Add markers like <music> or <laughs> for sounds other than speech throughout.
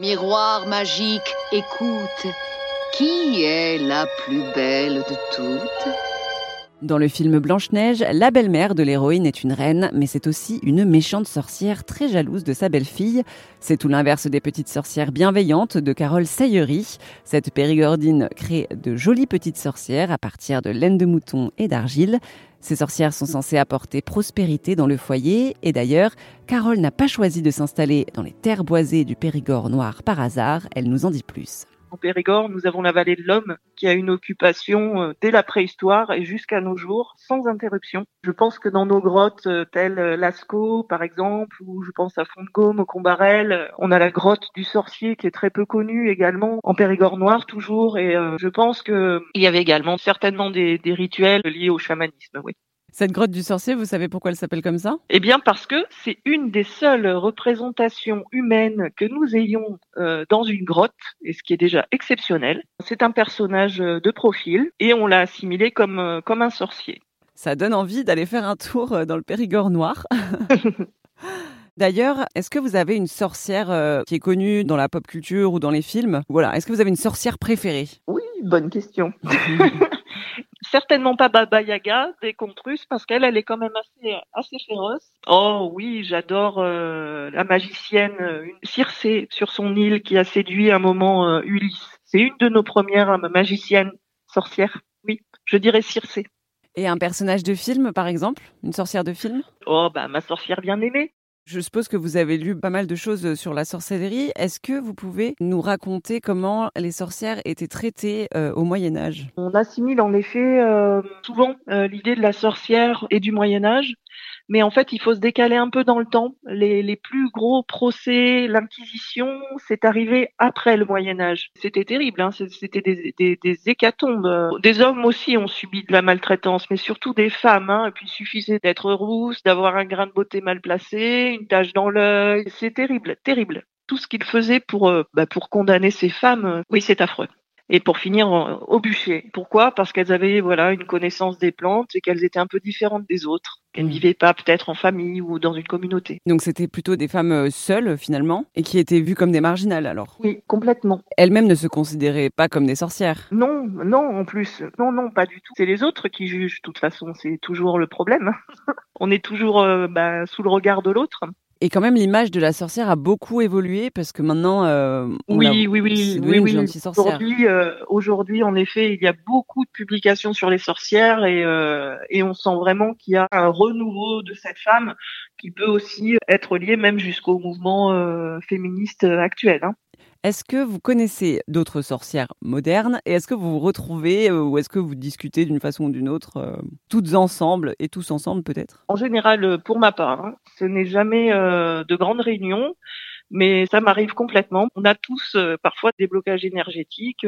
Miroir magique, écoute, qui est la plus belle de toutes? Dans le film Blanche-Neige, la belle-mère de l'héroïne est une reine, mais c'est aussi une méchante sorcière très jalouse de sa belle-fille. C'est tout l'inverse des petites sorcières bienveillantes de Carole Sayery. Cette périgordine crée de jolies petites sorcières à partir de laine de mouton et d'argile. Ces sorcières sont censées apporter prospérité dans le foyer et d'ailleurs, Carole n'a pas choisi de s'installer dans les terres boisées du Périgord noir par hasard, elle nous en dit plus. En Périgord, nous avons la vallée de l'Homme qui a une occupation euh, dès la préhistoire et jusqu'à nos jours sans interruption. Je pense que dans nos grottes euh, telles euh, Lascaux par exemple, ou je pense à Gaume, au Combarel, on a la grotte du sorcier qui est très peu connue également en Périgord noir toujours et je pense que il y avait également certainement des, des rituels liés au chamanisme, oui. Cette grotte du sorcier, vous savez pourquoi elle s'appelle comme ça? Eh bien parce que c'est une des seules représentations humaines que nous ayons euh, dans une grotte, et ce qui est déjà exceptionnel. C'est un personnage euh, de profil et on l'a assimilé comme, euh, comme un sorcier. Ça donne envie d'aller faire un tour dans le Périgord noir. <laughs> D'ailleurs, est-ce que vous avez une sorcière qui est connue dans la pop culture ou dans les films? Voilà, est-ce que vous avez une sorcière préférée? Oui, bonne question. <laughs> certainement pas Baba Yaga des contes russes parce qu'elle elle est quand même assez assez féroce. Oh oui, j'adore euh, la magicienne euh, Circé sur son île qui a séduit un moment euh, Ulysse. C'est une de nos premières magiciennes sorcières. Oui, je dirais Circé. Et un personnage de film par exemple, une sorcière de film? Oh bah ma sorcière bien aimée. Je suppose que vous avez lu pas mal de choses sur la sorcellerie. Est-ce que vous pouvez nous raconter comment les sorcières étaient traitées euh, au Moyen Âge On assimile en effet euh, souvent euh, l'idée de la sorcière et du Moyen Âge mais en fait, il faut se décaler un peu dans le temps. Les, plus gros procès, l'Inquisition, c'est arrivé après le Moyen Âge. C'était terrible, hein c'était des, des, des, hécatombes. Des hommes aussi ont subi de la maltraitance, mais surtout des femmes. Hein. Et puis il suffisait d'être rousse, d'avoir un grain de beauté mal placé, une tache dans l'œil. C'est terrible, terrible. Tout ce qu'ils faisaient pour, euh, bah, pour condamner ces femmes, euh, oui, c'est affreux et pour finir au bûcher. Pourquoi? Parce qu'elles avaient voilà une connaissance des plantes et qu'elles étaient un peu différentes des autres, qu'elles ne vivaient pas peut-être en famille ou dans une communauté. Donc c'était plutôt des femmes euh, seules finalement et qui étaient vues comme des marginales alors. Oui, complètement. Elles-mêmes ne se considéraient pas comme des sorcières. Non, non en plus, non non pas du tout. C'est les autres qui jugent. De toute façon, c'est toujours le problème. <laughs> On est toujours euh, bah, sous le regard de l'autre. Et quand même, l'image de la sorcière a beaucoup évolué parce que maintenant, euh, oui, oui, oui, oui, oui, Aujourd'hui, euh, aujourd'hui, en effet, il y a beaucoup de publications sur les sorcières et, euh, et on sent vraiment qu'il y a un renouveau de cette femme qui peut aussi être lié même jusqu'au mouvement euh, féministe actuel. Hein. Est-ce que vous connaissez d'autres sorcières modernes et est-ce que vous vous retrouvez euh, ou est-ce que vous discutez d'une façon ou d'une autre, euh, toutes ensemble et tous ensemble peut-être? En général, euh, pour ma part, hein, ce n'est jamais de grandes réunions, mais ça m'arrive complètement. On a tous parfois des blocages énergétiques.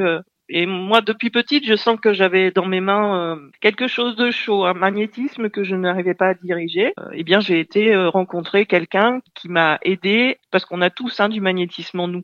Et moi, depuis petite, je sens que j'avais dans mes mains euh, quelque chose de chaud, un magnétisme que je n'arrivais pas à diriger. Euh, eh bien, j'ai été euh, rencontrer quelqu'un qui m'a aidé, parce qu'on a tous hein, du magnétisme en nous,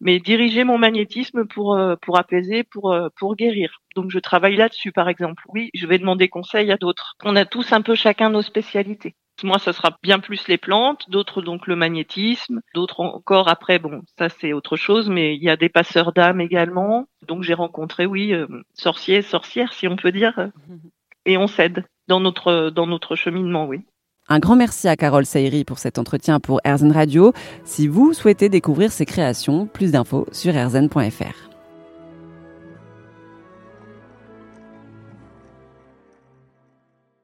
mais diriger mon magnétisme pour pour apaiser, pour pour guérir. Donc, je travaille là-dessus, par exemple. Oui, je vais demander conseil à d'autres. On a tous un peu chacun nos spécialités. Moi, ça sera bien plus les plantes, d'autres donc le magnétisme, d'autres encore après, bon, ça c'est autre chose, mais il y a des passeurs d'âme également. Donc j'ai rencontré, oui, euh, sorciers, sorcières, si on peut dire, <laughs> et on s'aide dans notre dans notre cheminement, oui. Un grand merci à Carole Saïri pour cet entretien pour Erzen Radio. Si vous souhaitez découvrir ses créations, plus d'infos sur erzen.fr.